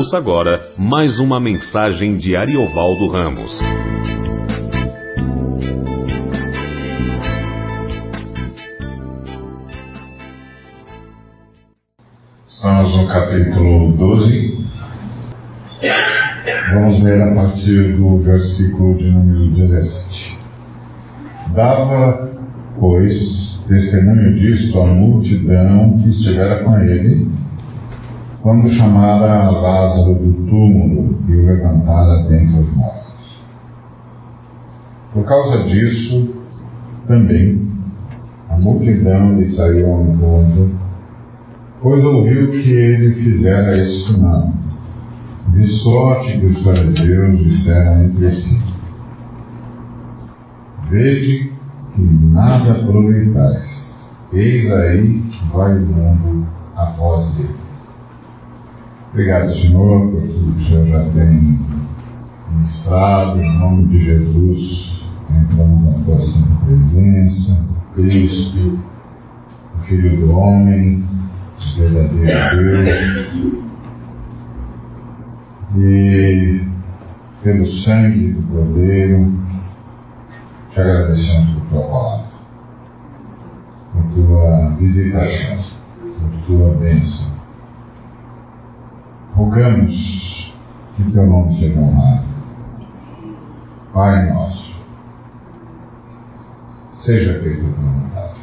Ouça agora mais uma mensagem de Ariovaldo Ramos. Estamos no capítulo 12. Vamos ler a partir do versículo de número 17. Dava, pois, testemunho disto à multidão que estivera com ele, quando chamara Lázaro do túmulo e o levantara dentre os mortos. Por causa disso, também, a multidão lhe saiu ao encontro, pois ouviu que ele fizera esse sinal, de sorte que os fariseus disseram entre si, Vede que nada aproveitais, eis aí vai o mundo após ele. Obrigado, Senhor, por tudo que o Senhor já tem ministrado. Em nome de Jesus, entramos na tua santa presença. Cristo, o Filho do Homem, o verdadeiro Deus. E pelo sangue do Cordeiro, te agradecemos por tua palavra, por tua visitação, por tua bênção rogamos que teu nome seja honrado. Pai nosso, seja feita a tua vontade.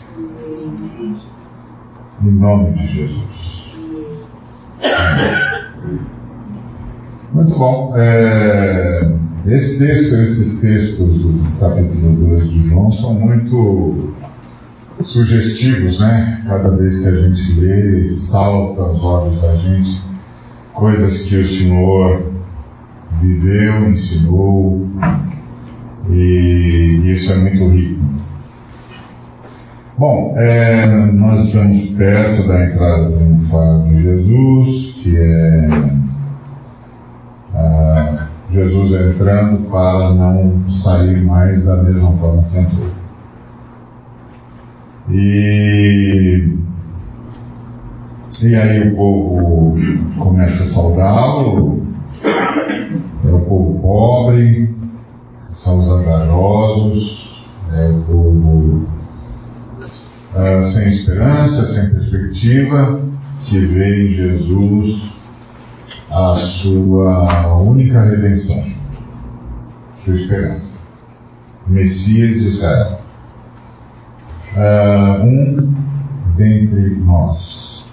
Em nome de Jesus. Muito bom. É, esse texto, esses textos do capítulo 2 de João são muito sugestivos, né? Cada vez que a gente lê, salta aos olhos da gente coisas que o Senhor viveu, ensinou, e isso é muito rico. Bom, é, nós estamos perto da entrada triunfal de Jesus, que é Jesus entrando para não sair mais da mesma forma que entrou. E e aí o povo começa a saudá-lo, é o povo pobre, são os angajosos, é o povo uh, sem esperança, sem perspectiva, que vê em Jesus a sua única redenção, sua esperança. Messias de Israel. Uh, um dentre nós.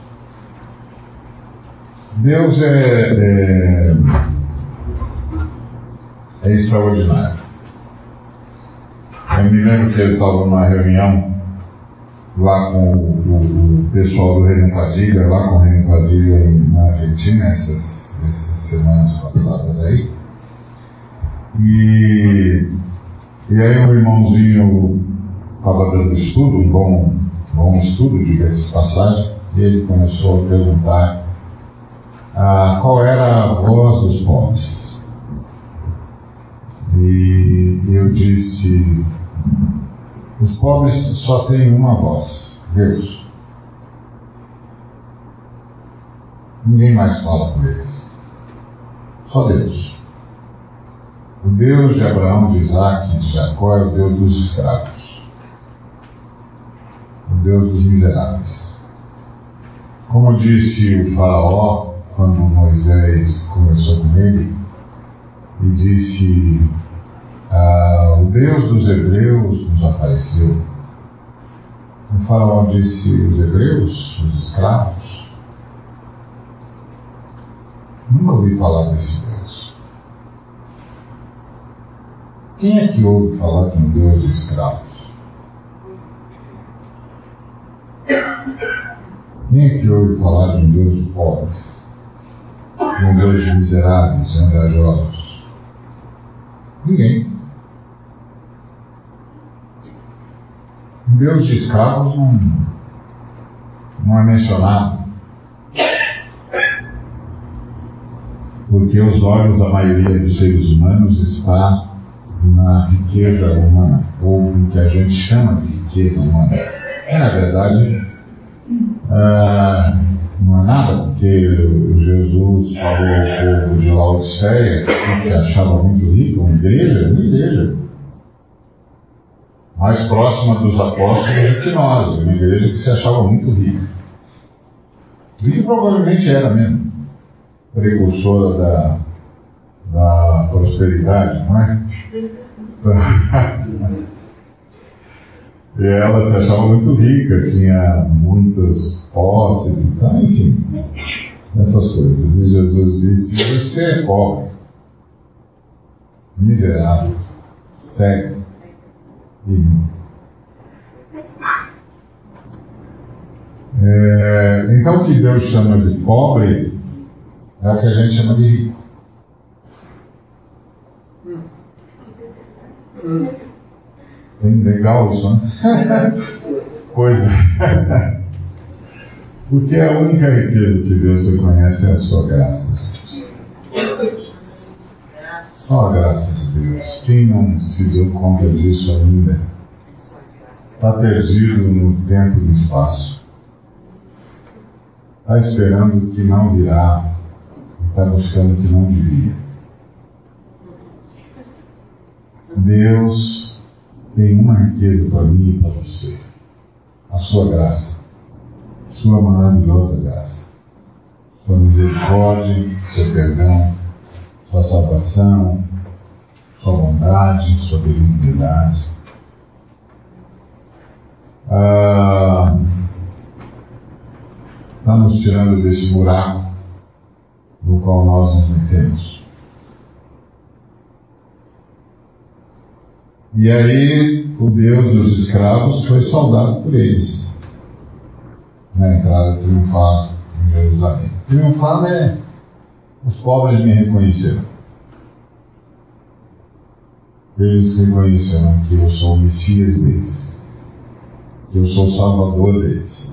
Deus é, é, é extraordinário. Eu me lembro que ele estava numa reunião lá com o, o, pessoal do Reino Padilha, lá com o Reino Padilha na Argentina, essas, essas semanas passadas aí. E, e aí um irmãozinho estava dando estudo, um bom, bom estudo, diga-se passagem, e ele começou a perguntar ah, qual era a voz dos pobres. E eu disse: os pobres só têm uma voz, Deus. Ninguém mais fala com eles. Só Deus. O Deus de Abraão, de Isaac de Jacó é o Deus dos escravos. O Deus dos miseráveis. Como disse o faraó, quando Moisés conversou com ele e disse: ah, O Deus dos Hebreus nos apareceu. O faraó disse: Os Hebreus, os escravos? Nunca ouvi falar desse Deus. Quem é que ouve falar de um Deus de escravos? Quem é que ouve falar de um Deus de pobres? Deus de miseráveis, angajosos? Ninguém. Um Deus de escravos não, não é mencionado. Porque os olhos da maioria dos seres humanos está na riqueza humana, ou o que a gente chama de riqueza humana. É, na verdade, uh, não é nada, porque Jesus falou ao povo de Laodiceia que se achava muito rico, uma igreja, uma igreja. Mais próxima dos apóstolos do que nós, uma igreja que se achava muito rica. E que provavelmente era mesmo, precursora da, da prosperidade, não é? E ela se achava muito rica, tinha muitas posses e tal, enfim, essas coisas. E Jesus disse: Você é pobre, miserável, cego e. É, então, o que Deus chama de pobre é o que a gente chama de rico. Bem legal isso, né? Coisa. Porque a única riqueza que Deus reconhece é a sua graça. Só a graça de Deus. Quem não se deu conta disso ainda está perdido no tempo e no espaço. Está esperando o que não virá. Está buscando o que não devia. Deus tem uma riqueza para mim e para você: a sua graça, sua maravilhosa graça, sua misericórdia, seu perdão, sua salvação, sua bondade, sua benignidade. Ah, está nos tirando desse buraco no qual nós nos metemos. E aí o Deus dos escravos foi saudado por eles na entrada triunfal em Jerusalém. Triunfal é os pobres me reconheceram. Eles reconheceram que eu sou o Messias deles, que eu sou o Salvador deles,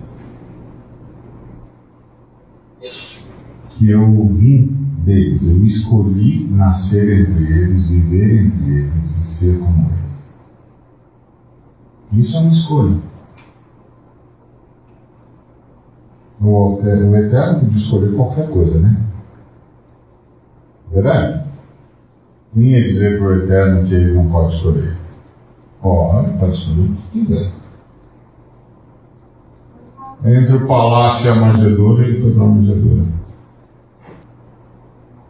que eu vim deles, eu escolhi nascer entre eles, viver entre eles e ser como eles. Isso é uma escolha. O, o Eterno pode escolher qualquer coisa, né? Verdade? Quem ia dizer para o Eterno que ele não pode escolher? Pode, pode escolher o que quiser. Entre o palácio e a manjedoura, ele foi para a manjedoura.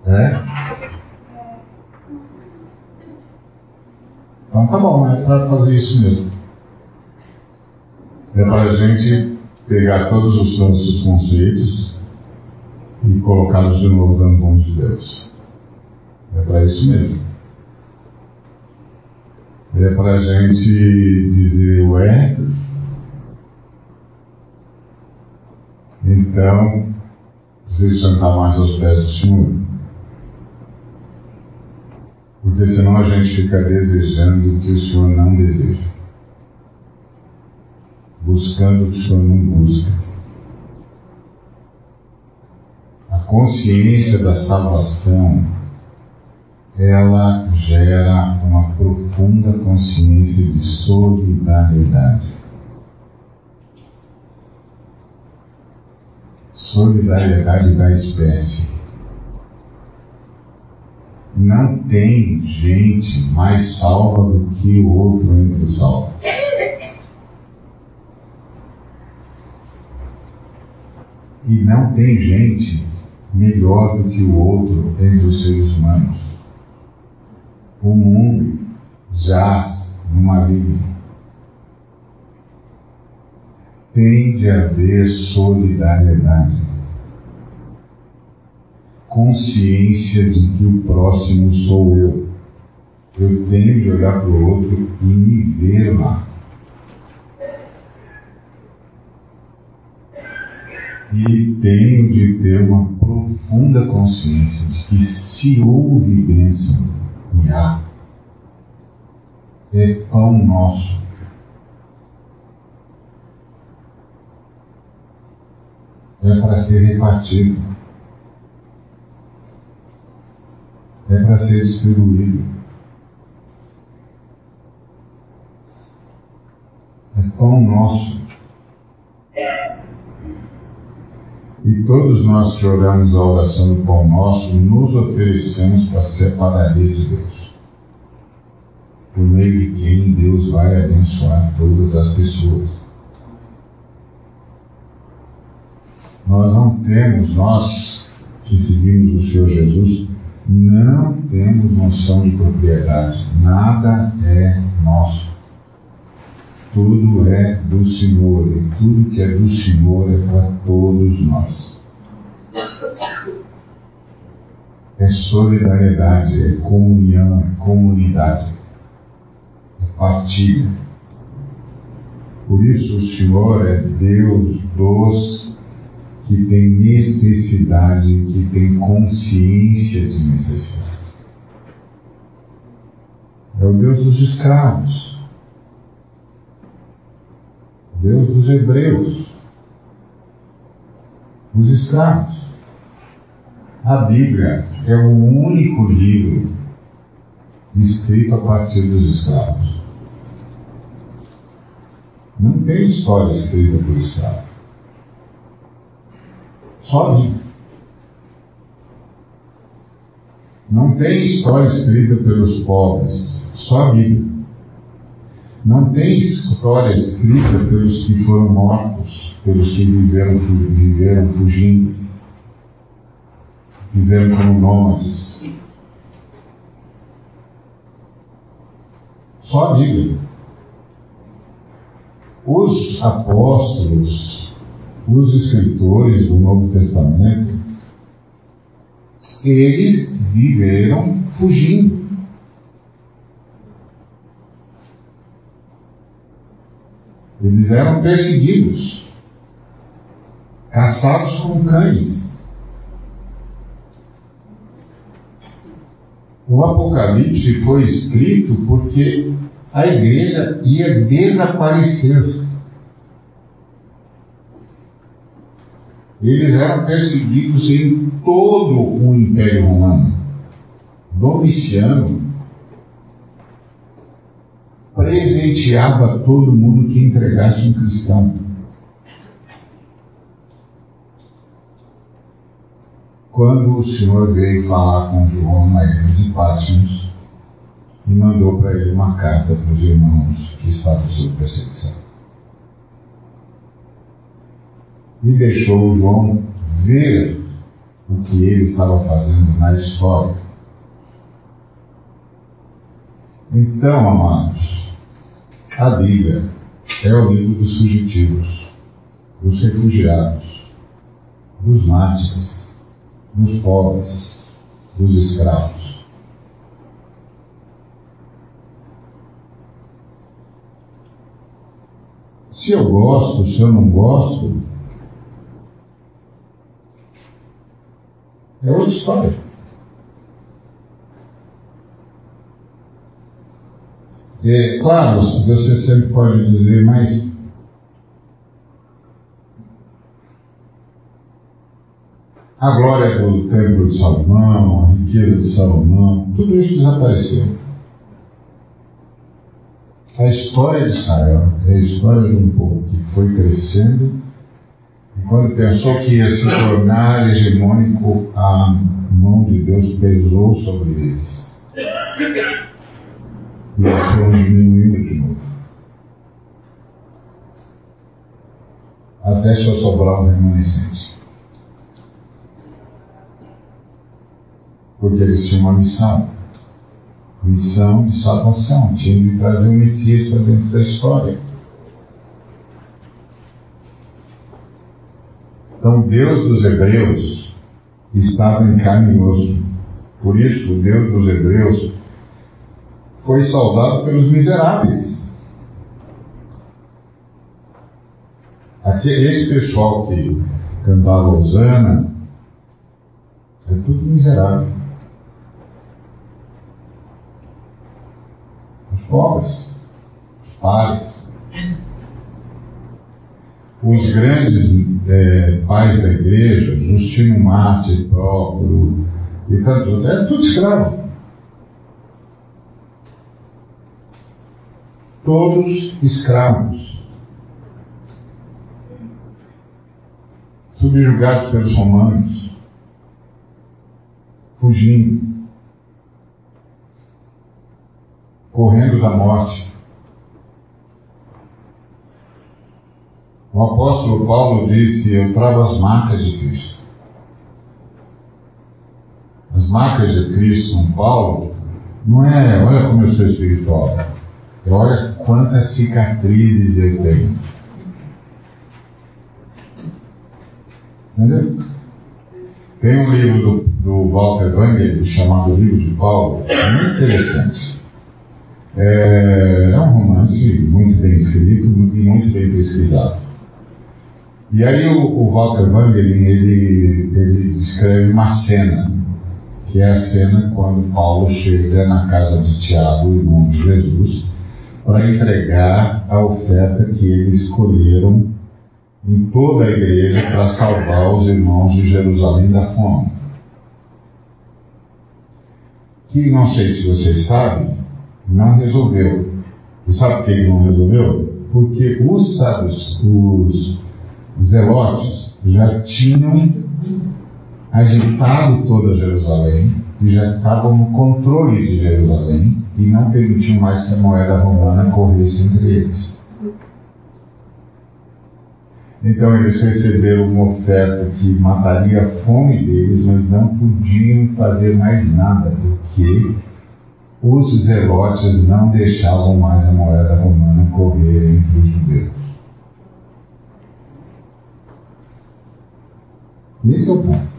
É? Então tá bom, é para fazer isso mesmo é para a gente pegar todos os nossos conceitos e colocá-los de novo nas mãos de Deus. É para isso mesmo. É para a gente dizer, ué, então preciso sentar mais aos pés do Senhor. Porque senão a gente fica desejando o que o Senhor não deseja buscando o que o Senhor não busca. A consciência da salvação, ela gera uma profunda consciência de solidariedade. Solidariedade da espécie. Não tem gente mais salva do que o outro entre os salvos. E não tem gente melhor do que o outro entre os seres humanos. O mundo jaz no maligno. Tem de haver solidariedade. Consciência de que o próximo sou eu. Eu tenho de olhar para o outro e me ver lá. E tenho de ter uma profunda consciência de que se houve bênção e há, é pão nosso. É para ser repartido. É para ser distribuído. É pão nosso. E todos nós que oramos a oração do Pão Nosso, nos oferecemos para ser de Deus. Por meio de quem Deus vai abençoar todas as pessoas. Nós não temos, nós que seguimos o Senhor Jesus, não temos noção de propriedade. Nada é nosso. Tudo é do Senhor e tudo que é do Senhor é para todos nós. É solidariedade, é comunhão, é comunidade, é partilha. Por isso o Senhor é Deus dos que tem necessidade, que tem consciência de necessidade. É o Deus dos escravos. Deus dos hebreus, os escravos. A Bíblia é o único livro escrito a partir dos escravos. Não tem história escrita por escravo. Só a Bíblia. Não tem história escrita pelos pobres, só a Bíblia. Não tem história escrita pelos que foram mortos, pelos que viveram, viveram fugindo, viveram como nômades. Só a Bíblia. Os apóstolos, os escritores do Novo Testamento, eles viveram fugindo. Eles eram perseguidos, caçados como cães. O Apocalipse foi escrito porque a igreja ia desaparecer. Eles eram perseguidos em todo o Império Romano. Domiciano presenteava todo mundo que entregasse um cristão. Quando o Senhor veio falar com João na ilha de Patmos e mandou para ele uma carta para os irmãos que estavam sob perseguição. E deixou João ver o que ele estava fazendo na história. Então, amados, a Bíblia é o livro dos fugitivos, dos refugiados, dos mártires, dos pobres, dos escravos. Se eu gosto, se eu não gosto, é outra história. É, claro, você sempre pode dizer, mas a glória do templo de Salomão, a riqueza de Salomão, tudo isso desapareceu. A história de Israel é a história de um povo que foi crescendo e quando pensou que ia se tornar hegemônico, a mão de Deus pesou sobre eles e foram diminuindo de novo. Até só sobrar um remanescente. Porque eles tinham uma missão. Missão de salvação. Tinham de trazer o Messias para dentro da história. Então, Deus dos Hebreus estava e osso. Por isso, o Deus dos Hebreus foi saudado pelos miseráveis. Aqui, esse pessoal que cantava Osana é tudo miserável. Os pobres, os pares, os grandes é, pais da igreja, Justino Marte, Próprio, e tanto, é tudo escravo. Todos escravos. subjugados pelos romanos, fugindo, correndo da morte. O apóstolo Paulo disse: Eu trago as marcas de Cristo. As marcas de Cristo, São Paulo, não é olha como eu sou espiritual, olha quantas cicatrizes eu tenho. Entendeu? Tem um livro do, do Walter Wanger chamado Livro de Paulo, muito interessante. É, é um romance muito bem escrito e muito bem pesquisado. E aí o, o Walter Wangerin, ele, ele descreve uma cena, que é a cena quando Paulo chega na casa de Tiago, irmão de Jesus, para entregar a oferta que eles escolheram em toda a igreja para salvar os irmãos de Jerusalém da fome. Que não sei se vocês sabem, não resolveu. E sabe por que não resolveu? Porque os, sábios, os zelotes já tinham agitado toda Jerusalém e já estavam no controle de Jerusalém e não permitiam mais que a moeda romana corresse entre eles. Então eles receberam uma oferta que mataria a fome deles, mas não podiam fazer mais nada, porque os zelotes não deixavam mais a moeda romana correr entre os judeus. Esse é o ponto.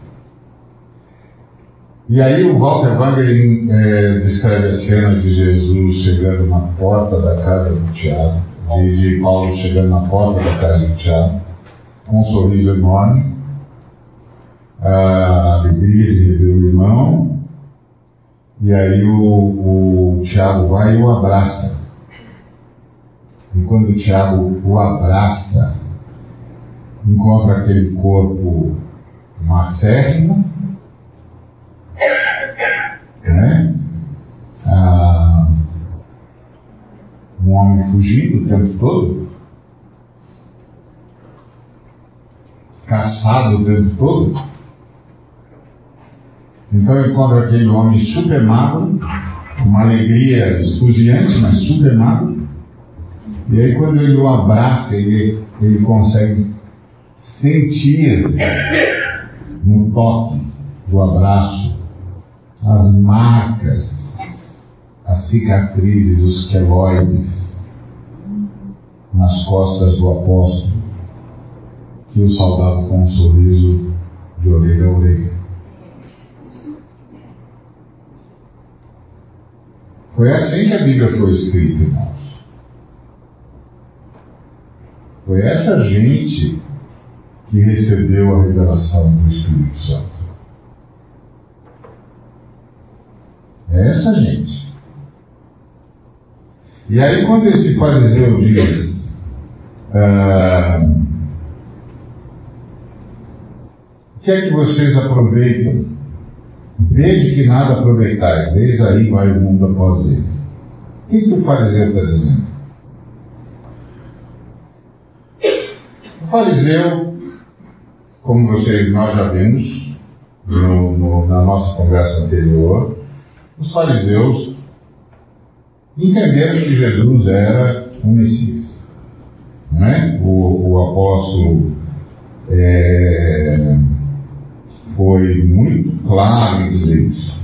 E aí o Walter Wagner é, descreve a cena de Jesus chegando na porta da casa do Tiago, de, de Paulo chegando na porta da casa do Tiago, com um sorriso enorme, a alegria de rever o irmão, e aí o, o Tiago vai e o abraça. E quando o Tiago o abraça, encontra aquele corpo macérrimo, né? Ah, um homem fugindo o tempo todo, caçado o tempo todo. Então encontra aquele homem super magro, uma alegria esfuziante, mas super magro. E aí quando ele o abraça, ele, ele consegue sentir no toque do abraço as marcas, as cicatrizes, os queloides nas costas do apóstolo, que o saudava com um sorriso de orelha a orelha. Foi assim que a Bíblia foi escrita, irmãos. Foi essa gente que recebeu a revelação do Espírito Santo. É essa gente. E aí quando esse fariseu diz ah, o que é que vocês aproveitam? Veja que nada aproveitais, eis aí vai o mundo após ele. O que, que o fariseu está dizendo? O fariseu, como vocês nós já vimos no, no, na nossa conversa anterior, os fariseus entenderam que Jesus era o Messias. Não é? o, o apóstolo é, foi muito claro em dizer isso.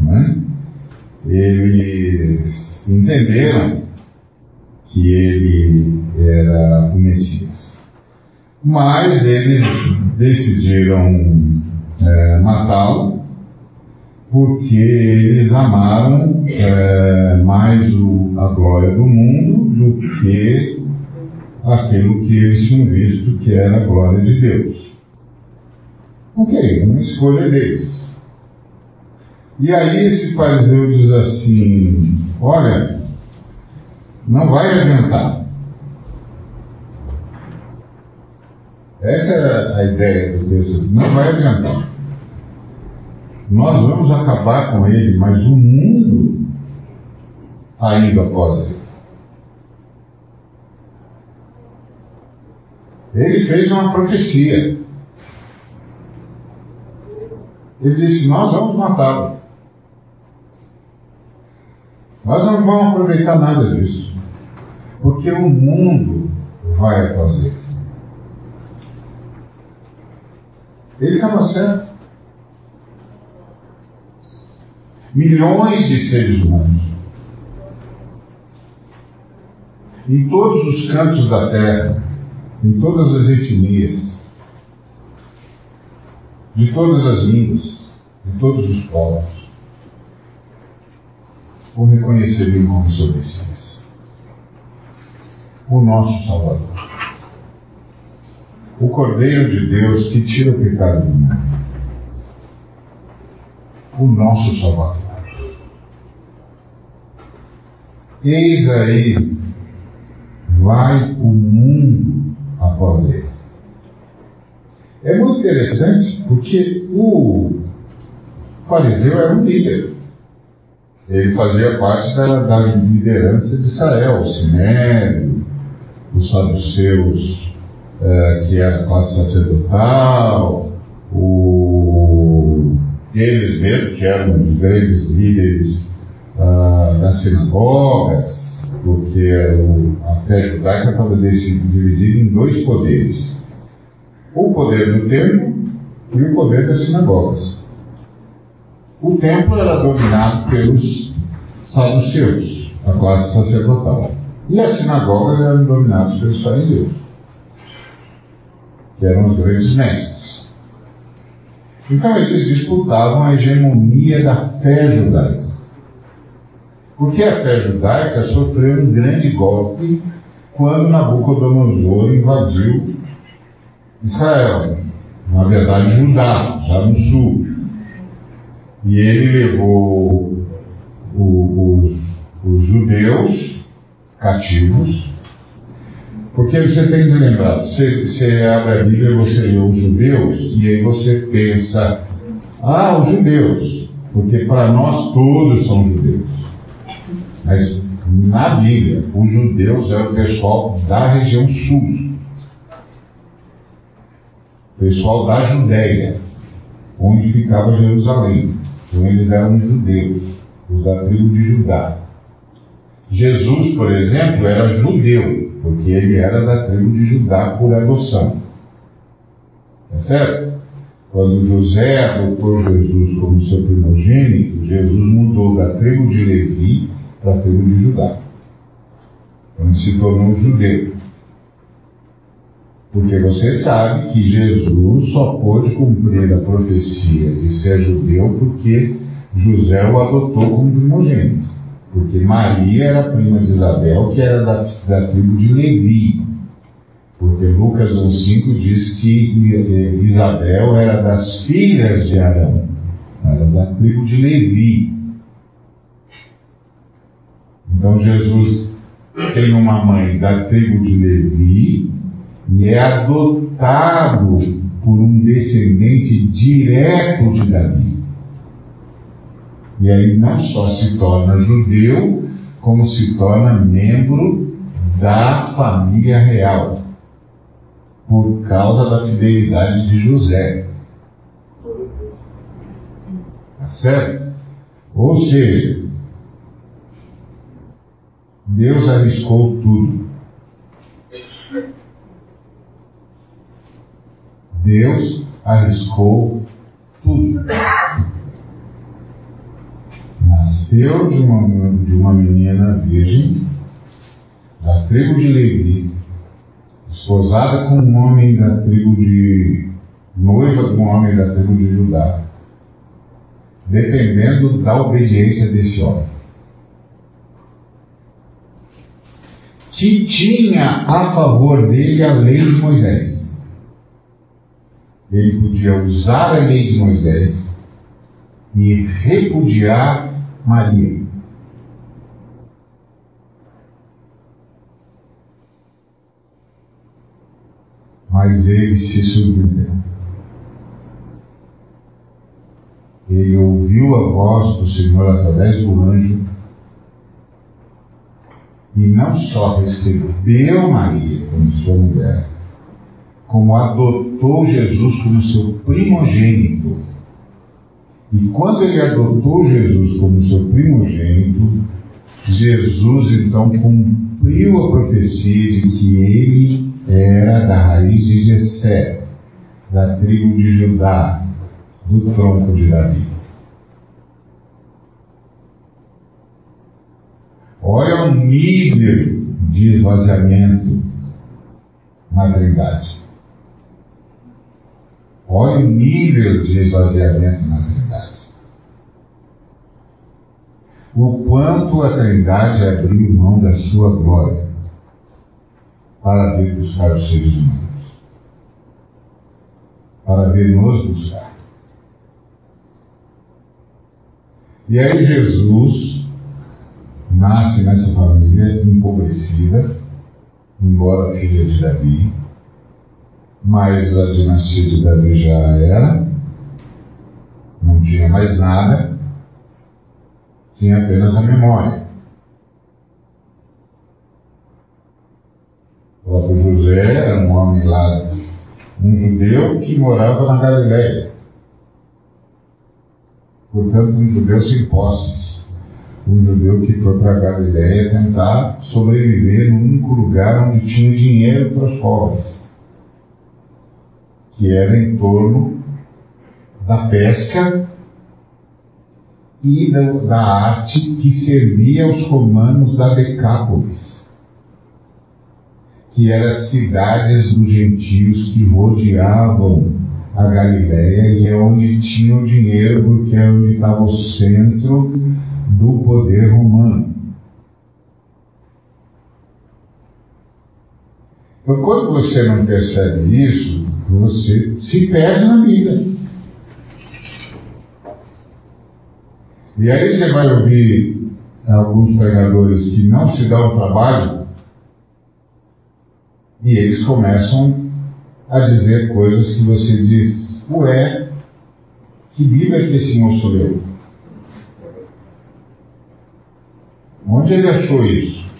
Não é? Eles entenderam que ele era o Messias. Mas eles decidiram é, matá-lo porque eles amaram é, mais o, a glória do mundo do que aquilo que eles tinham visto que era a glória de Deus. Ok, uma escolha deles. E aí esse fariseu diz assim: olha, não vai adiantar. Essa é a ideia do Deus, não vai adiantar. Nós vamos acabar com ele, mas o mundo ainda pode. Ele fez uma profecia. Ele disse: Nós vamos matá-lo. Nós não vamos aproveitar nada disso. Porque o mundo vai fazer. Ele estava certo. Milhões de seres humanos. Em todos os cantos da terra, em todas as etnias, de todas as línguas, de todos os povos, o reconhecerem como seu Messias, o nosso Salvador, o Cordeiro de Deus que tira o pecado do mundo, o nosso Salvador. Eis aí, vai o mundo após ele. É muito interessante porque o fariseu era um líder. Ele fazia parte da, da liderança de Israel, o Sinério, os saduceus, é, que era a classe sacerdotal, o, eles mesmos, que eram os grandes líderes das sinagogas, porque o, a fé judaica estava dividida em dois poderes: o poder do templo e o poder das sinagogas. O templo era dominado pelos saduceus, a classe sacerdotal, e as sinagogas eram dominadas pelos fariseus, que eram os grandes mestres. Então eles disputavam a hegemonia da fé judaica. Porque a fé judaica sofreu um grande golpe quando Nabucodonosor invadiu Israel, na verdade Judá, já no sul. E ele levou os, os judeus cativos, porque você tem que lembrar, você, você abre a Bíblia e você lê os judeus, e aí você pensa, ah, os judeus, porque para nós todos são judeus. Mas na Bíblia, os judeus eram o pessoal da região sul. Pessoal da Judéia, onde ficava Jerusalém. Então eles eram judeus, os da tribo de Judá. Jesus, por exemplo, era judeu, porque ele era da tribo de Judá por adoção. É certo? Quando José adotou Jesus como seu primogênito, Jesus mudou da tribo de Levi para tribo de Judá, onde se tornou judeu. Porque você sabe que Jesus só pôde cumprir a profecia de ser judeu porque José o adotou como primogênito. Porque Maria era prima de Isabel, que era da, da tribo de Levi. Porque Lucas 1,5 diz que eh, Isabel era das filhas de Arão, era da tribo de Levi. Então Jesus tem uma mãe da tribo de Levi e é adotado por um descendente direto de Davi. E aí não só se torna judeu, como se torna membro da família real, por causa da fidelidade de José. Tá certo? Ou seja, Deus arriscou tudo. Deus arriscou tudo. Nasceu de uma, de uma menina virgem, da tribo de Levi, esposada com um homem da tribo de. noiva com um homem da tribo de Judá, dependendo da obediência desse homem. Que tinha a favor dele a lei de Moisés. Ele podia usar a lei de Moisés e repudiar Maria. Mas ele se surpreendeu. Ele ouviu a voz do Senhor através do anjo e não só recebeu Maria como sua mulher, como adotou Jesus como seu primogênito E quando ele adotou Jesus como seu primogênito, Jesus então cumpriu a profecia de que ele era da raiz de Jessé, da tribo de Judá, do tronco de Davi. O nível de esvaziamento na Trindade. Olha o nível de esvaziamento na Trindade. O quanto a Trindade abriu mão da sua glória para vir buscar os seres humanos. Para vir nos buscar. E aí Jesus nasce nessa família empobrecida, embora filha de Davi, mas a dinastia de Davi já era, não tinha mais nada, tinha apenas a memória. O próprio José era um homem lá, um judeu que morava na Galileia. Portanto, um judeu sem posses. Um judeu que foi para a Galileia tentar sobreviver no único lugar onde tinha dinheiro para os pobres que era em torno da pesca e da, da arte que servia aos romanos da Decápolis, que eram as cidades dos gentios que rodeavam a Galiléia e é onde tinha o dinheiro, porque é onde estava o centro do poder romano. Então, quando você não percebe isso, você se perde na vida. E aí você vai ouvir alguns pregadores que não se dão trabalho e eles começam a dizer coisas que você diz, ué, que Bíblia que esse moço leu? Onde ele achou isso?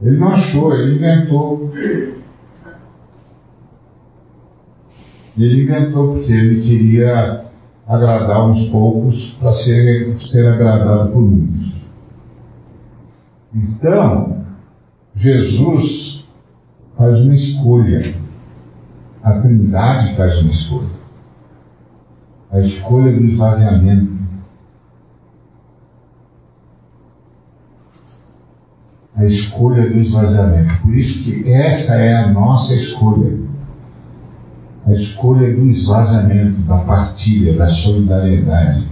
Ele não achou, ele inventou. Ele inventou porque ele queria agradar uns poucos para ser, ser agradado por muitos. Então, Jesus faz uma escolha. A Trindade faz uma escolha. A escolha do esvaziamento. A escolha do esvaziamento. Por isso que essa é a nossa escolha a escolha do esvaziamento, da partilha, da solidariedade,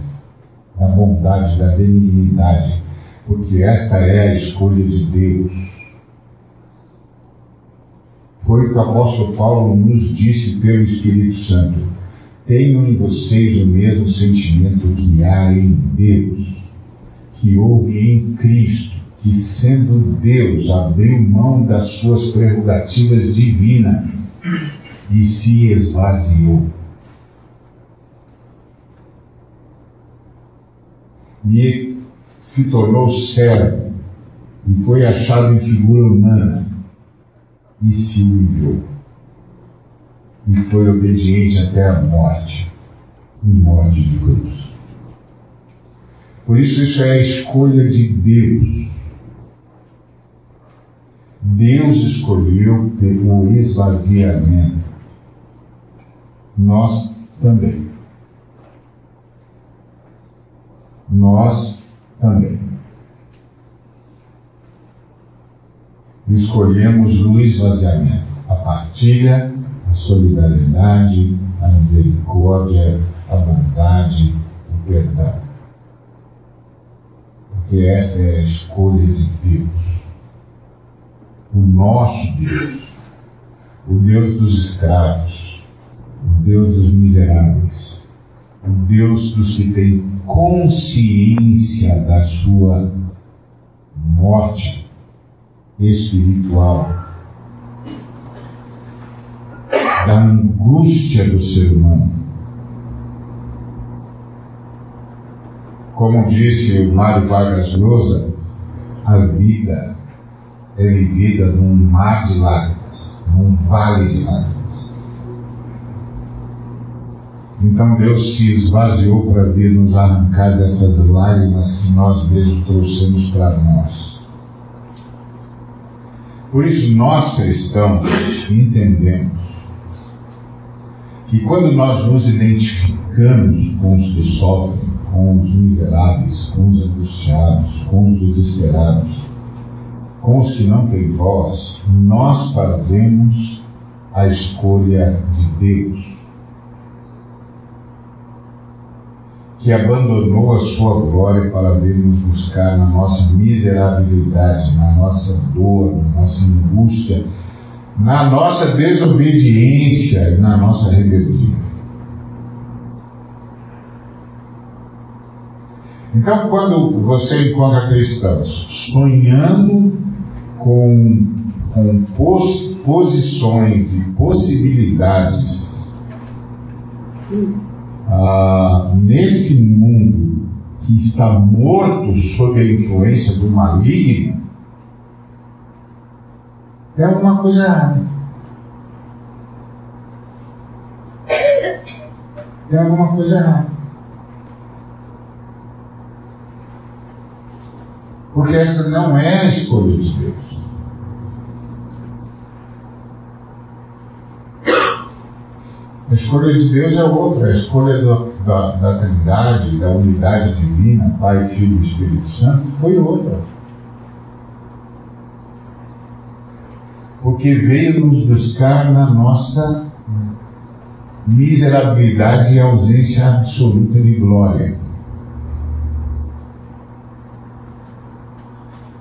da bondade, da benignidade, porque esta é a escolha de Deus. Foi o que o apóstolo Paulo nos disse pelo Espírito Santo. Tenham em vocês o mesmo sentimento que há em Deus, que houve em Cristo, que sendo Deus abriu mão das suas prerrogativas divinas e se esvaziou. E se tornou servo e foi achado em figura humana e se humilhou. E foi obediente até a morte, em morte de cruz. Por isso, isso é a escolha de Deus. Deus escolheu o esvaziamento nós também. Nós também. Escolhemos o esvaziamento, a partilha, a solidariedade, a misericórdia, a bondade, o perdão. Porque essa é a escolha de Deus. O nosso Deus. O Deus dos escravos o Deus dos miseráveis, o Deus dos que têm consciência da sua morte espiritual, da angústia do ser humano. Como disse o Mário Vargas Llosa, a vida é vivida num mar de lágrimas, num vale de lágrimas. Então Deus se esvaziou para vir nos arrancar dessas lágrimas que nós mesmos trouxemos para nós. Por isso, nós cristãos entendemos que quando nós nos identificamos com os que sofrem, com os miseráveis, com os angustiados, com os desesperados, não têm voz, nós fazemos a escolha de Deus, que abandonou a sua glória para vir nos buscar na nossa miserabilidade, na nossa dor, na nossa angústia, na nossa desobediência e na nossa rebeldia. Então, quando você encontra cristãos sonhando com, com pos, posições e possibilidades ah, nesse mundo que está morto sob a influência do maligno, é alguma coisa errada. Tem alguma coisa errada. Porque essa não é a escolha de Deus. A escolha de Deus é outra, a escolha do, da, da Trindade, da unidade divina, Pai, Filho e Espírito Santo, foi outra. Porque veio nos buscar na nossa miserabilidade e ausência absoluta de glória.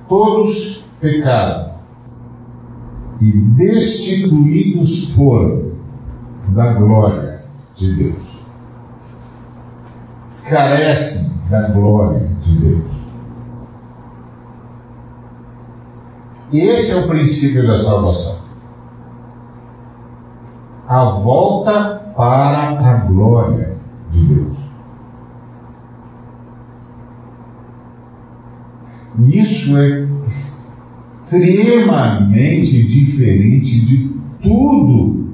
todos pecaram e destituídos foram da glória de Deus. Carecem da glória de Deus. Esse é o princípio da salvação. A volta para a glória de Deus. Isso é extremamente diferente de tudo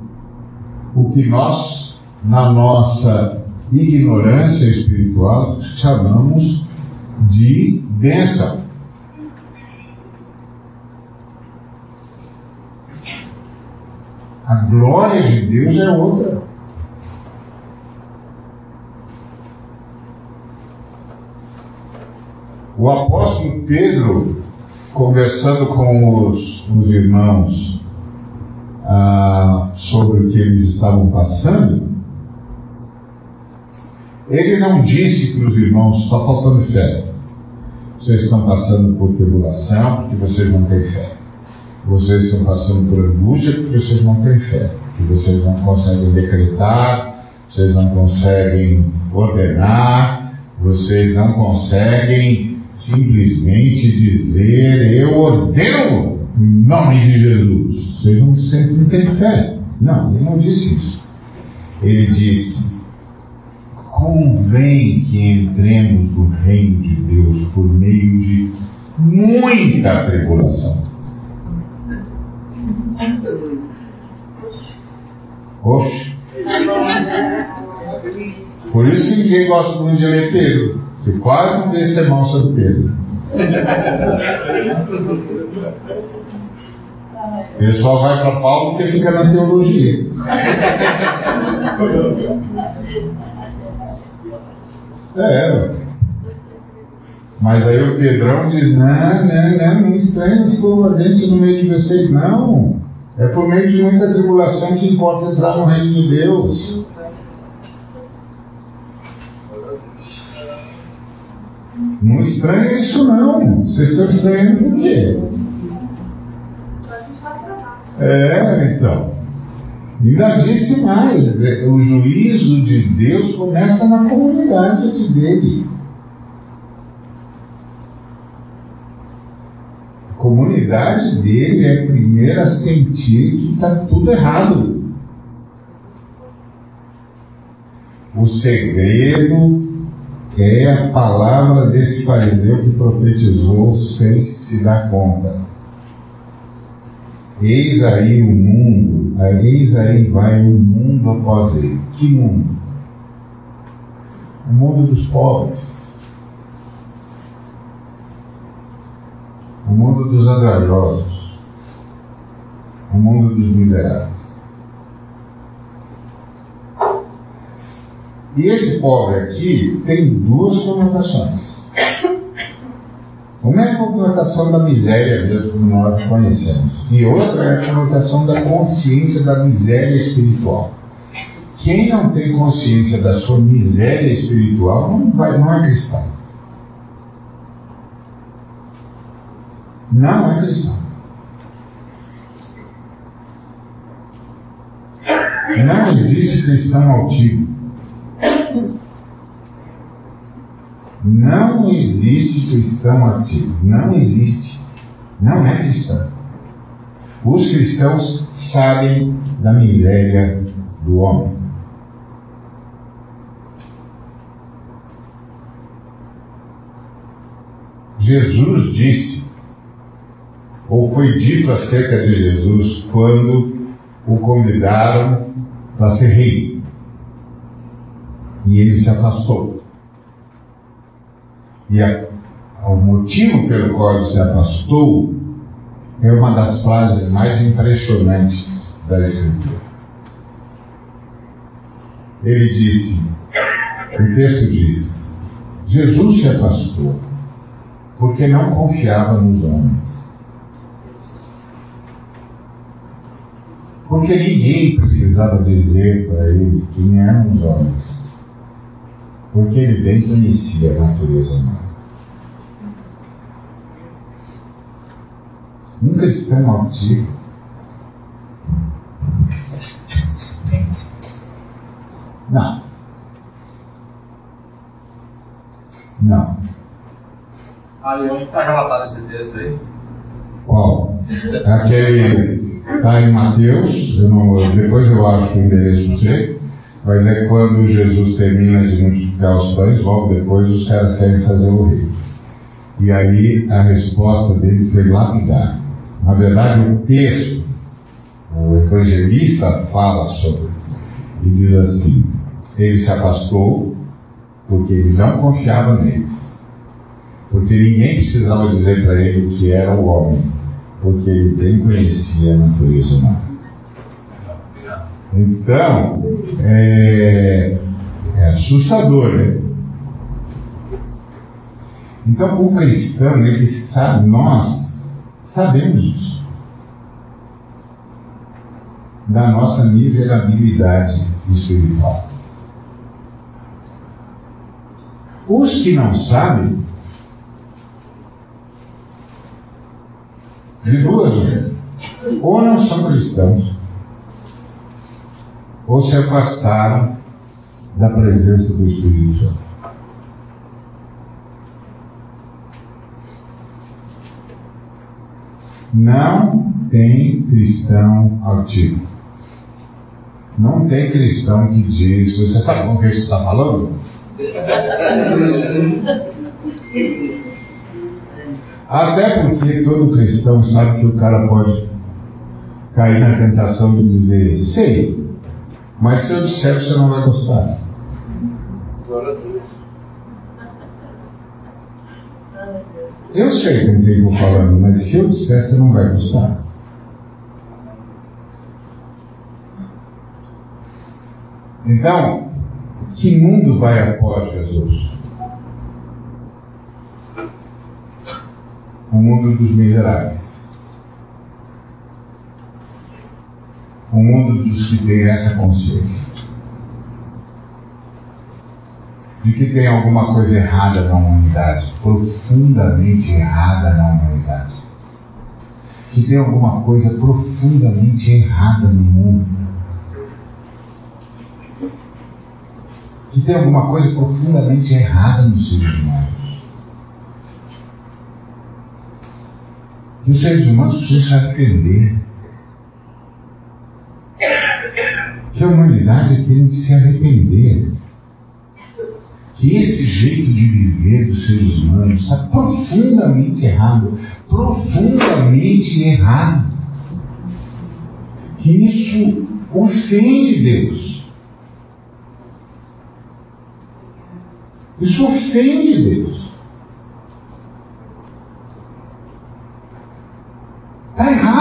o que nós, na nossa ignorância espiritual, chamamos de bênção. A glória de Deus é outra. O apóstolo Pedro, conversando com os, os irmãos ah, sobre o que eles estavam passando, ele não disse para os irmãos: está faltando fé. Vocês estão passando por tribulação porque vocês não têm fé. Vocês estão passando por angústia porque vocês não têm fé. Que vocês não conseguem decretar, vocês não conseguem ordenar, vocês não conseguem simplesmente dizer eu ordeno em nome de Jesus. Vocês não, vocês não têm fé. Não, ele não disse isso. Ele disse: convém que entremos no reino de Deus por meio de muita tribulação. Oxe. Por isso que ninguém gosta muito de ler Pedro. Você quase não vê sermão sobre Pedro. Ele só vai para Paulo porque fica na teologia. É. Mas aí o Pedrão diz: não, não, não, não estranho ficou ardente no meio de vocês, não. É por meio de muita tribulação que importa entrar no reino de Deus. Não estranha isso não. Vocês estão estranhando por quê? É, então. Ainda disse mais, é, o juízo de Deus começa na comunidade dele. A comunidade dele é a primeira a sentir que está tudo errado. O segredo é a palavra desse fariseu que profetizou sem se dar conta. Eis aí o mundo, eis aí vai o mundo após ele. Que mundo? o mundo dos pobres, o mundo dos andrajosos, o mundo dos miseráveis. E esse pobre aqui tem duas conotações. Uma é a conotação da miséria mesmo, como nós conhecemos, e outra é a conotação da consciência da miséria espiritual. Quem não tem consciência da sua miséria espiritual não, vai, não é cristão. Não é cristão. Não existe cristão altivo. Não existe cristão ativo. Não existe. Não é cristão. Os cristãos sabem da miséria do homem. Jesus disse, ou foi dito acerca de Jesus quando o convidaram para ser rei. E ele se afastou. E a, o motivo pelo qual ele se afastou é uma das frases mais impressionantes da Escritura. Ele disse, o texto diz, Jesus se afastou porque não confiava nos homens. Porque ninguém precisava dizer para ele quem eram os homens. Porque ele bem conhecia a natureza humana. Um cristão altivo não. Não. Aí, onde está relatado esse texto aí? Qual? Aquele está em Mateus, eu não, depois eu acho o endereço você, mas é quando Jesus termina de multiplicar os pães, logo depois os caras querem fazer o rei. E aí a resposta dele foi lapidar. Na verdade, o texto, o evangelista fala sobre, e diz assim: ele se afastou porque ele não confiava neles. Porque ninguém precisava dizer para ele o que era o homem, porque ele bem conhecia a natureza humana. Então, é, é assustador, né? Então, o cristão, ele sabe, nós sabemos isso. Da nossa miserabilidade espiritual. Os que não sabem, de duas ou não são cristãos, ou se afastaram da presença do Espírito Santo. Não tem cristão altivo. Não tem cristão que diz, você sabe com quem você está falando? Até porque todo cristão sabe que o cara pode cair na tentação de dizer, sei, mas se eu disser você não vai gostar. Eu sei com quem estou falando, mas se eu disser você não vai gostar. Então, que mundo vai após Jesus? O mundo dos miseráveis. O mundo dos que têm essa consciência. De que tem alguma coisa errada na humanidade, profundamente errada na humanidade. Que tem alguma coisa profundamente errada no mundo que tem alguma coisa profundamente errada nos seres humanos. Que os seres humanos precisam se arrepender. Que a humanidade tem de se arrepender. Que esse jeito de viver dos seres humanos está profundamente errado. Profundamente errado. Que isso ofende Deus. Isso ofende Deus. Está errado.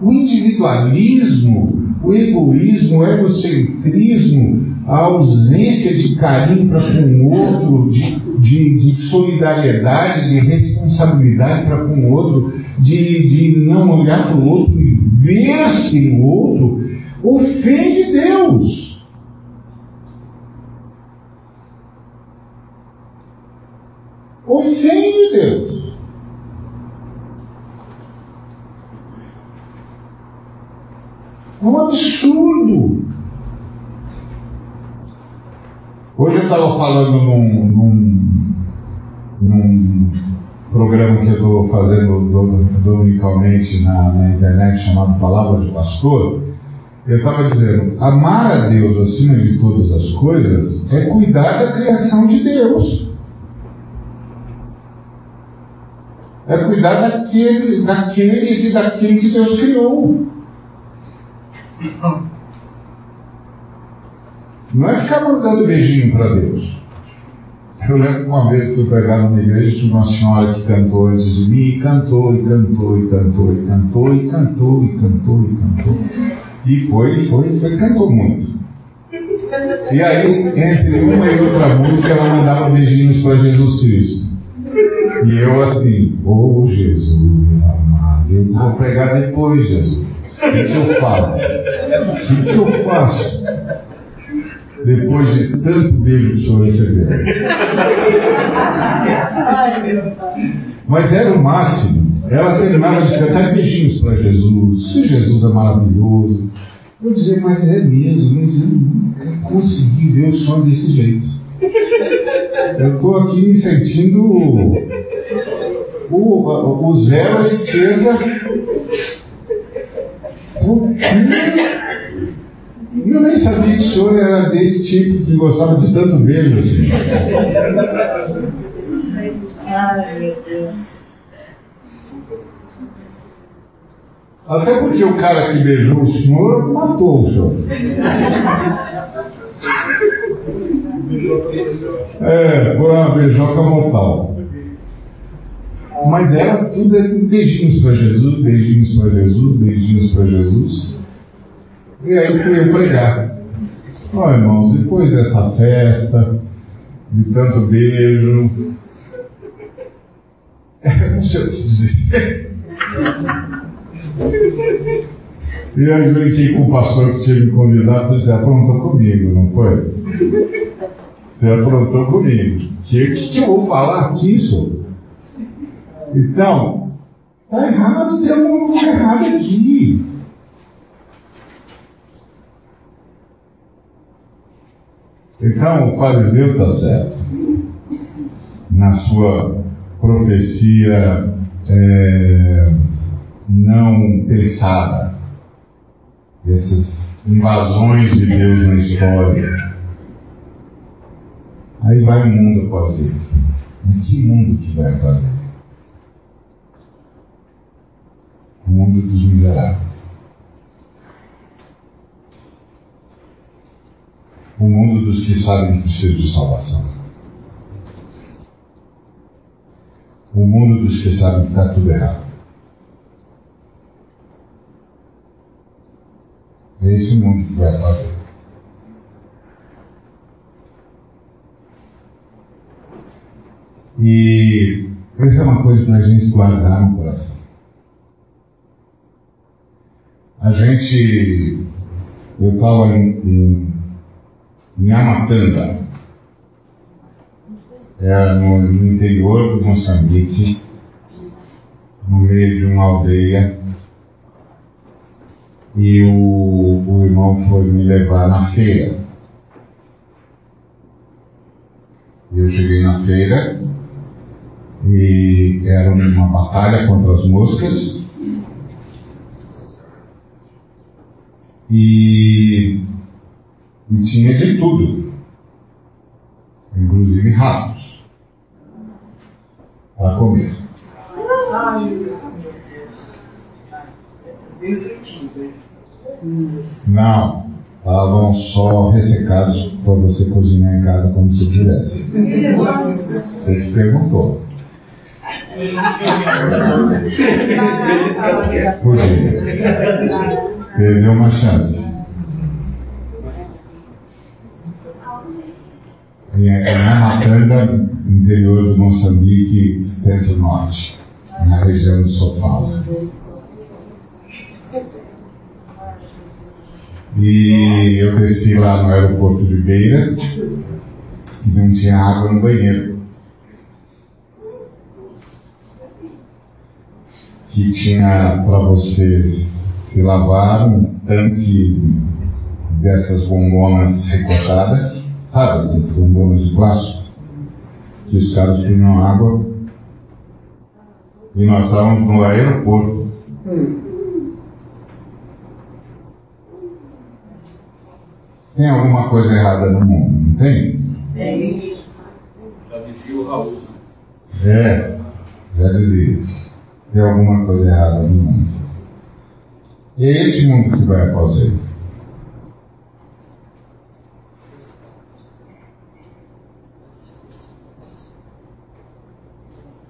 O individualismo, o egoísmo, o egocentrismo, a ausência de carinho para com o outro, de, de, de, solidariedade, de responsabilidade para com o outro, de, de não olhar para o outro e ver-se no outro, ofende Deus. Ofende Deus. É um absurdo. Hoje eu estava falando num, num, num, programa que eu estou fazendo dominicalmente na, na internet chamado Palavra de Pastor. Eu estava dizendo, amar a Deus acima de todas as coisas é cuidar da criação de Deus. É cuidar daqueles, daqueles e daquilo que Deus criou. Não é ficar mandando beijinho para Deus. Eu lembro uma vez que fui pregar numa igreja, tinha uma senhora que cantou antes de mim, e cantou, e cantou, e cantou, e cantou, e cantou, e cantou, e cantou. E foi, foi, foi, cantou muito. E aí, entre uma e outra música, ela mandava beijinhos para Jesus Cristo. E eu assim, oh, Jesus amado, eu vou pregar depois, Jesus. O que, eu falo? O que, eu faço? depois de tanto beijo que o senhor recebeu. Mas era o máximo. Ela terminava de cantar beijinhos para Jesus. Jesus é maravilhoso. Eu dizia, mas é mesmo, mas eu nunca consegui ver o sonho desse jeito. Eu estou aqui me sentindo o, o, o zero à esquerda. Por quê? Eu nem sabia que o senhor era desse tipo que gostava de tanto beijo assim. Ai, meu Deus. Até porque o cara que beijou o senhor matou o senhor. É, foi uma beijoca mortal. Mas era tudo beijinhos para Jesus, beijinhos para Jesus, beijinhos para Jesus. E aí fui eu pregar. Ó oh, irmãos, depois dessa festa, de tanto beijo, não sei o que dizer. E aí brinquei com o pastor que tinha me convidado e disse, aprontou comigo, não foi? Você aprontou comigo. O que, que eu vou falar aqui, senhor? Então, está errado, tem alguma coisa aqui. Então, o fariseu está certo na sua profecia é, não pensada, essas invasões de Deus na história. Aí vai o mundo fazer. Em que mundo que vai fazer? O mundo dos miseráveis. o mundo dos que sabem que precisam de salvação. O mundo dos que sabem que está tudo errado. É esse o mundo que vai fazer. E isso é uma coisa para a gente guardar no coração. A gente. Eu estava em, em em Amatanda, era no, no interior do Moçambique, no meio de uma aldeia, e o, o irmão foi me levar na feira. Eu cheguei na feira e era uma batalha contra as moscas. E e tinha de tudo, inclusive ratos, para comer. Não, estavam só ressecados para você cozinhar em casa como se quisesse. Você que perguntou. Podia. Perdeu uma chance. É na Matanga, interior do Moçambique, centro-norte, na região do Sofala. E eu desci lá no aeroporto de Beira e não tinha água no banheiro. Que tinha para vocês se lavar um tanque dessas bombonas recortadas, sabe, essas bombonas de plástico, que os caras punham água. E nós estávamos no aeroporto. Tem alguma coisa errada no mundo, não tem? Tem. Já dizia o Raul. É, já dizia. Tem alguma coisa errada no mundo. É esse mundo que vai após ele.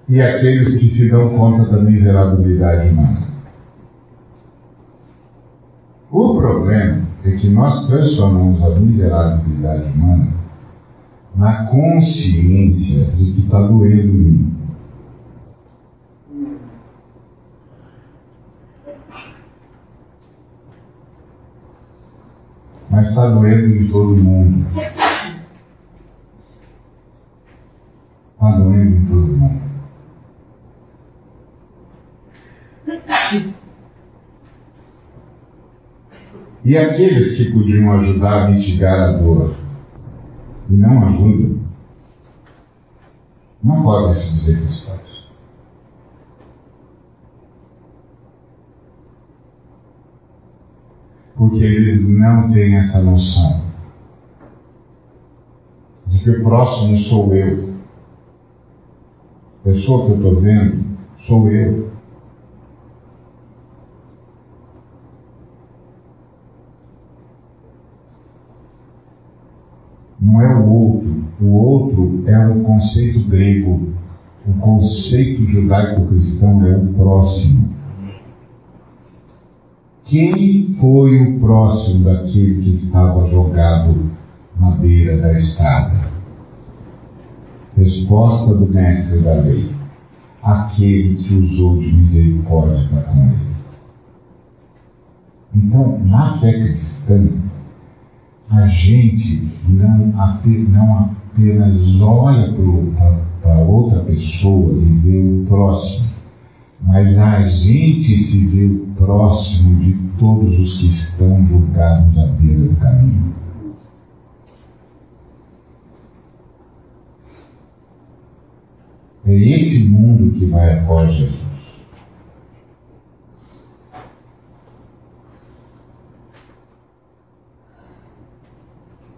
E aqueles que se dão conta da miserabilidade humana. O problema é que nós transformamos a miserabilidade humana na consciência de que está doendo em mim. Mas está doendo em todo mundo. Está doendo em todo mundo. E aqueles que podiam ajudar a mitigar a dor e não ajudam, não podem se dizer cristãos. Porque eles não têm essa noção de que o próximo sou eu. A pessoa que eu estou vendo sou eu. não é o outro. O outro é um conceito grego. O conceito judaico-cristão é o próximo. Quem foi o próximo daquele que estava jogado na beira da estrada? Resposta do mestre da lei: aquele que usou de misericórdia para com ele. Então, na fé cristã, a gente não, não apenas olha para outra pessoa e vê o próximo, mas a gente se vê próximo de todos os que estão julgados à beira do caminho. É esse mundo que vai após Jesus.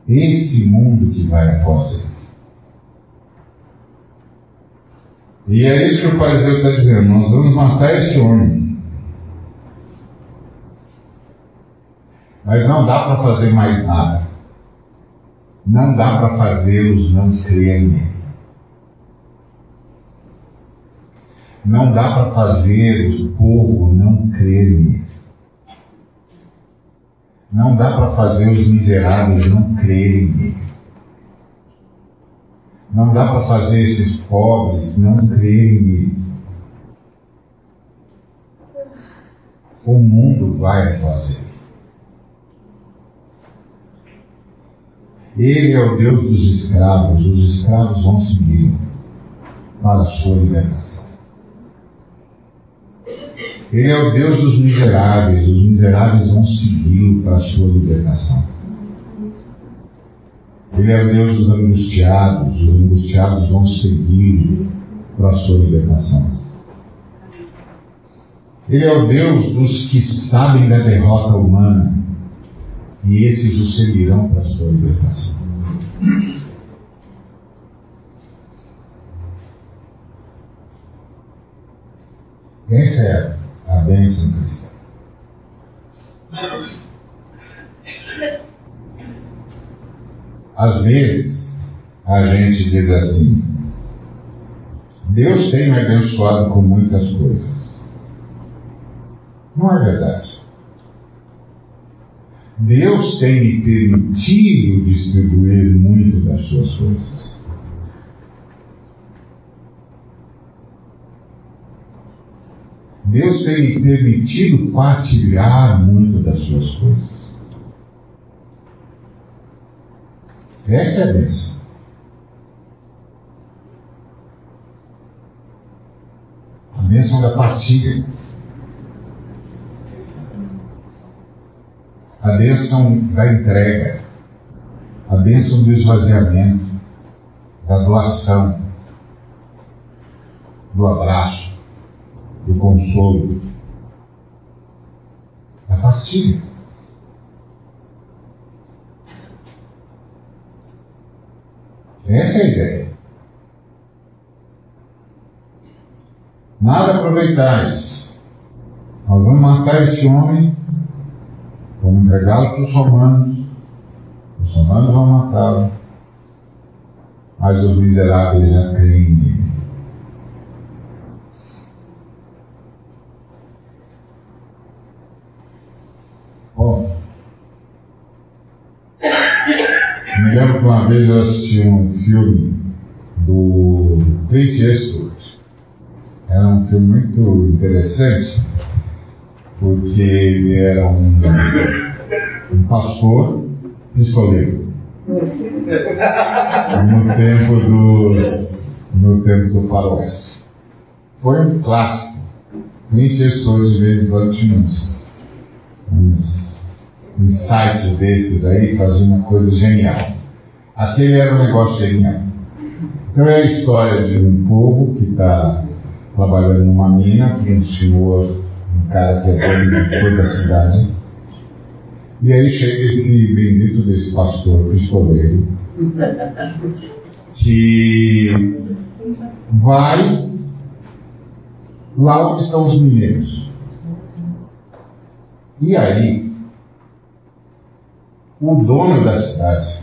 esse mundo que vai após ele. E é isso que o fariseu está dizendo: nós vamos matar esse homem. Mas não dá para fazer mais nada. Não dá para fazê-los não crerem. Não dá para fazer o povo não crer. Não dá para fazer os miseráveis não crerem nele. Não dá para fazer esses pobres não crerem. O mundo vai fazer. Ele é o Deus dos escravos, os escravos vão seguir para a sua libertação. Ele é o Deus dos miseráveis, os miseráveis vão segui-lo para a sua libertação. Ele é o Deus dos angustiados, os angustiados vão segui-lo para a sua libertação. Ele é o Deus dos que sabem da derrota humana, e esses o seguirão para a sua libertação. Essa é a bênção cristã. Às vezes, a gente diz assim: Deus tem me abençoado com muitas coisas. Não é verdade. Deus tem me permitido distribuir muito das suas coisas. Deus tem me permitido partilhar muito das suas coisas. Essa é a bênção. A bênção da partilha. A bênção da entrega. A bênção do esvaziamento. Da doação. Do abraço do consolo, da partilha. Essa é a ideia. Nada aproveitais. Nós vamos matar esse homem, vamos entregá-lo para os romanos, os romanos vão matá-lo, mas os miseráveis já creem nele. me lembro que uma vez eu assisti um filme do Clint Eastwood. Era um filme muito interessante, porque ele era um, um pastor pistoleiro. No tempo dos. no tempo do faroeste. Foi um clássico. Clint Eastwood de vez em quando tinha uns, uns insights desses aí, fazia uma coisa genial. Aquele era um negócio genial. Então é a história de um povo que está trabalhando numa mina, com um senhor, um cara que é dono da cidade. E aí chega esse bendito desse pastor pistoleiro, que vai lá onde estão os mineiros. E aí, o dono da cidade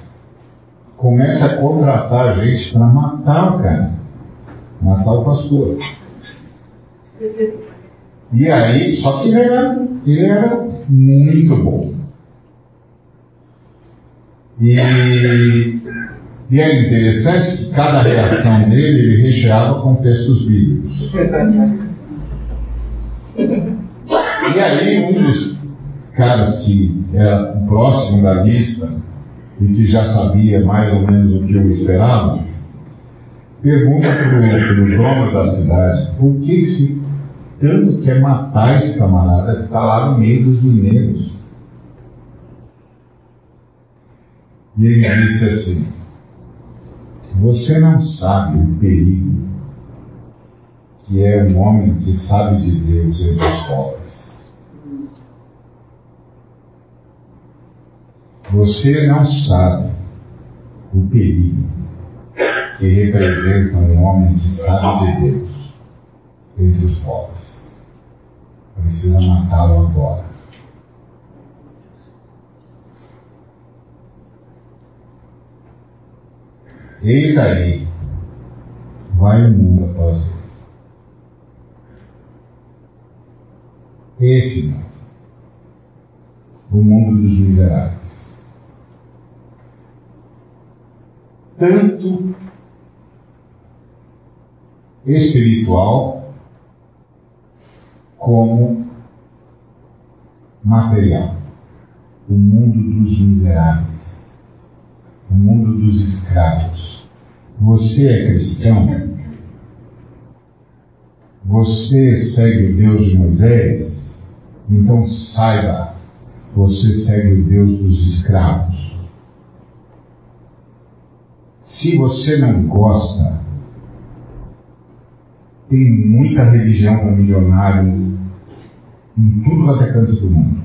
começa a contratar gente para matar o cara, matar o pastor. E aí, só que ele era, ele era muito bom. E, e é interessante que cada reação dele ele recheava com textos bíblicos. E aí um dos caras que era próximo da lista e que já sabia mais ou menos o que eu esperava, pergunta para o dono da cidade por que se tanto quer matar esse camarada que está lá no meio dos mineiros. E ele disse assim: Você não sabe o perigo que é um homem que sabe de Deus entre os pobres. Você não sabe o perigo que representa um homem que sabe de Deus entre os pobres. Precisa matá-lo agora. Eis aí, vai o mundo após ele. Esse o mundo dos miseráveis. Tanto espiritual como material. O mundo dos miseráveis, o mundo dos escravos. Você é cristão? Você segue o Deus de Moisés? Então saiba, você segue o Deus dos escravos. Se você não gosta, tem muita religião para milionário em tudo quanto é canto do mundo.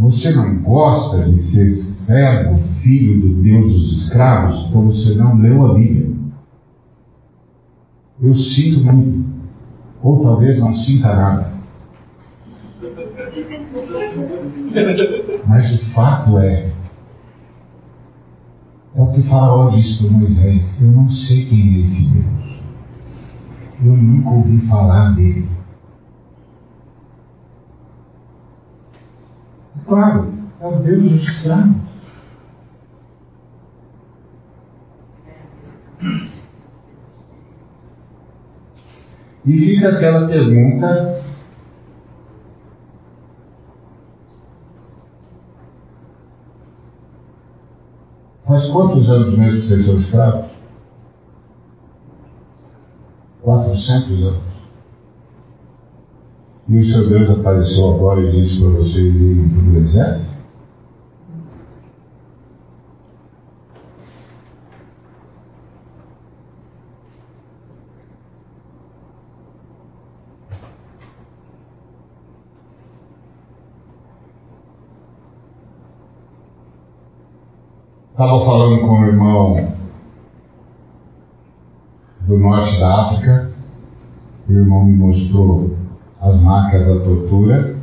Você não gosta de ser servo, filho do Deus dos escravos, então você não leu a Bíblia. Eu sinto muito, ou talvez não sinta nada. Mas o fato é, é o que Faraó disse para Moisés: Eu não sei quem é esse Deus. Eu nunca ouvi falar dele. Claro, é o Deus dos estranhos. E fica aquela pergunta Faz quantos anos mesmo vocês são escravos? 400 anos. E o seu Deus apareceu agora e disse para vocês irem para o deserto? Estava falando com o irmão do norte da África, o irmão me mostrou as marcas da tortura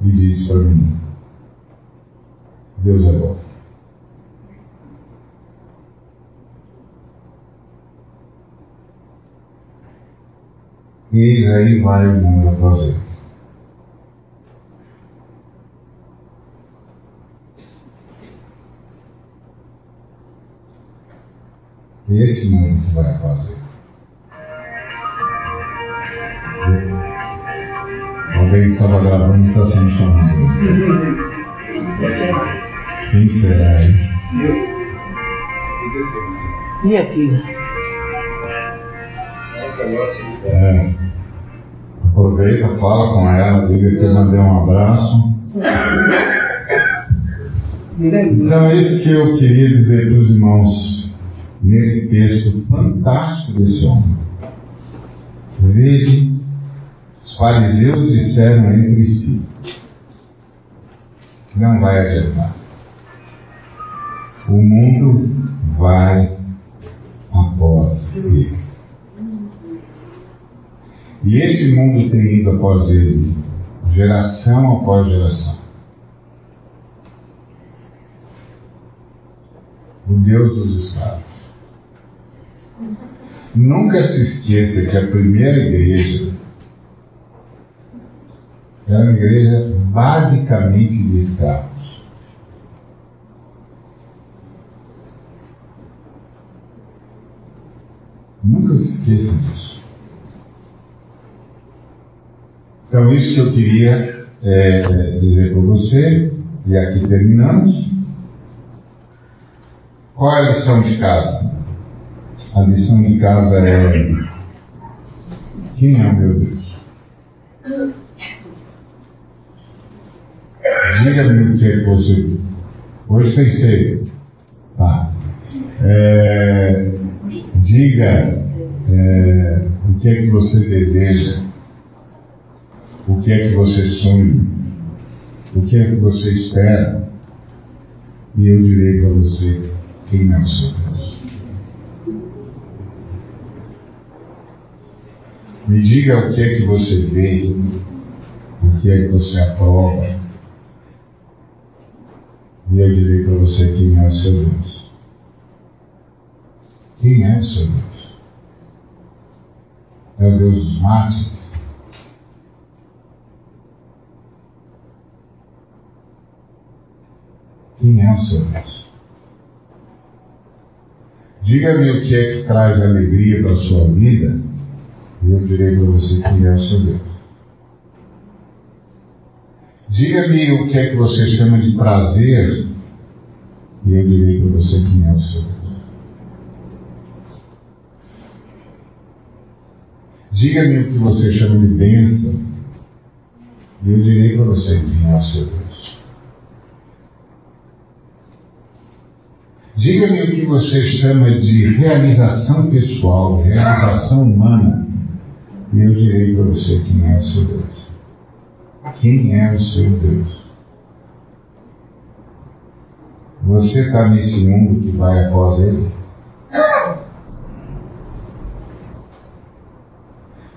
e disse para mim: Deus é bom. E aí vai o mundo após ele. Esse mundo que vai fazer. Alguém estava gravando e está sendo chamado. Quem será, hein? Minha filha. É. Aproveita, fala com ela, diga que eu mandei um abraço. Então, é isso que eu queria dizer para os irmãos nesse texto fantástico desse homem. Veja, os fariseus disseram entre si: não vai adiantar. O mundo vai após ele. E esse mundo tem ido após ele, geração após geração. O Deus dos escravos. Nunca se esqueça que a primeira igreja era uma igreja basicamente de escravos. Nunca se esqueça disso. Então, isso que eu queria é, dizer para você, e aqui terminamos. Qual é a lição de casa? A lição de casa é: quem é o meu Deus? Diga-me o que é que você. Hoje tem cedo. Tá. É, diga é, o que é que você deseja, o que é que você sonha, o que é que você espera, e eu direi para você quem é o seu Deus. Me diga o que é que você vê, o que é que você aprova. E eu direi para você quem é o seu Deus. Quem é o seu Deus? É o Deus dos mártires? Quem é o seu Deus? Diga-me o que é que traz alegria para a sua vida e eu direi para você quem é o seu Deus. Diga-me o que é que você chama de prazer, e eu direi para você quem é o seu Deus. Diga-me o que você chama de bênção, e eu direi para você quem é o seu Deus. Diga-me o que você chama de realização pessoal, realização humana, e eu direi para você quem é o seu Deus. Quem é o seu Deus? Você está nesse mundo que vai após ele?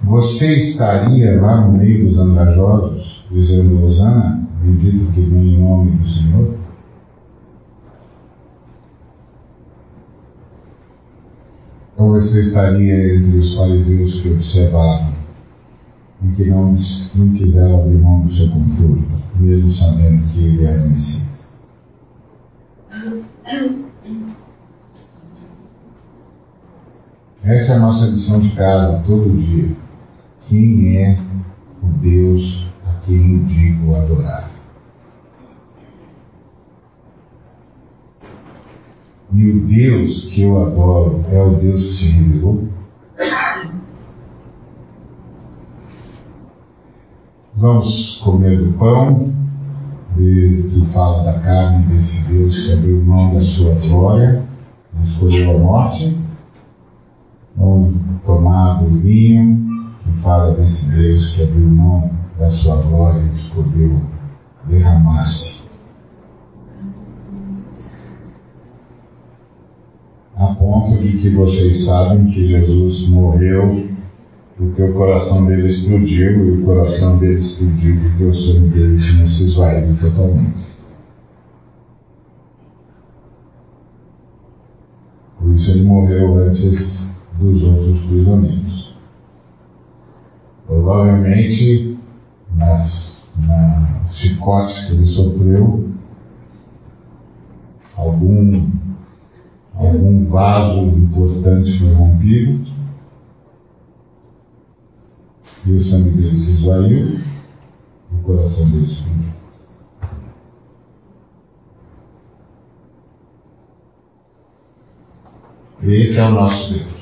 Você estaria lá no meio dos andrajosos? dizendo, Osana, bendito que vem em nome do Senhor? Ou você estaria entre os fariseus que observavam e que não, não quiseram abrir mão do seu conforto, mesmo sabendo que ele era Messias? Essa é a nossa lição de casa todo dia. Quem é o Deus a quem eu digo adorar? E o Deus que eu adoro é o Deus que se revelou? Vamos comer do pão que fala da carne desse Deus que abriu mão da sua glória, escolheu a morte. Vamos tomar do vinho que fala desse Deus que abriu mão da sua glória e escolheu derramar-se a ponto de que vocês sabem que Jesus morreu porque o coração dele explodiu e o coração dele explodiu porque o sangue dele tinha se esvaído totalmente. Por isso ele morreu antes dos outros prisioneiros. Provavelmente nas, chicotes que ele sofreu, algum algum vaso importante foi rompido e o sangue dele se esvaiu, o coração dele explodiu. Esse é o nosso Deus.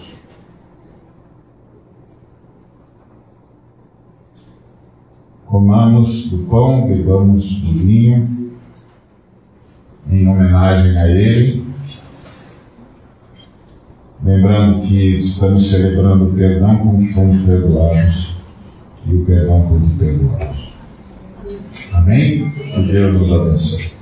Comamos do pão, bebamos do vinho, em homenagem a Ele lembrando que estamos celebrando o perdão como fomos perdoados e o perdão como perdoados. Amém? Que Deus nos abençoe.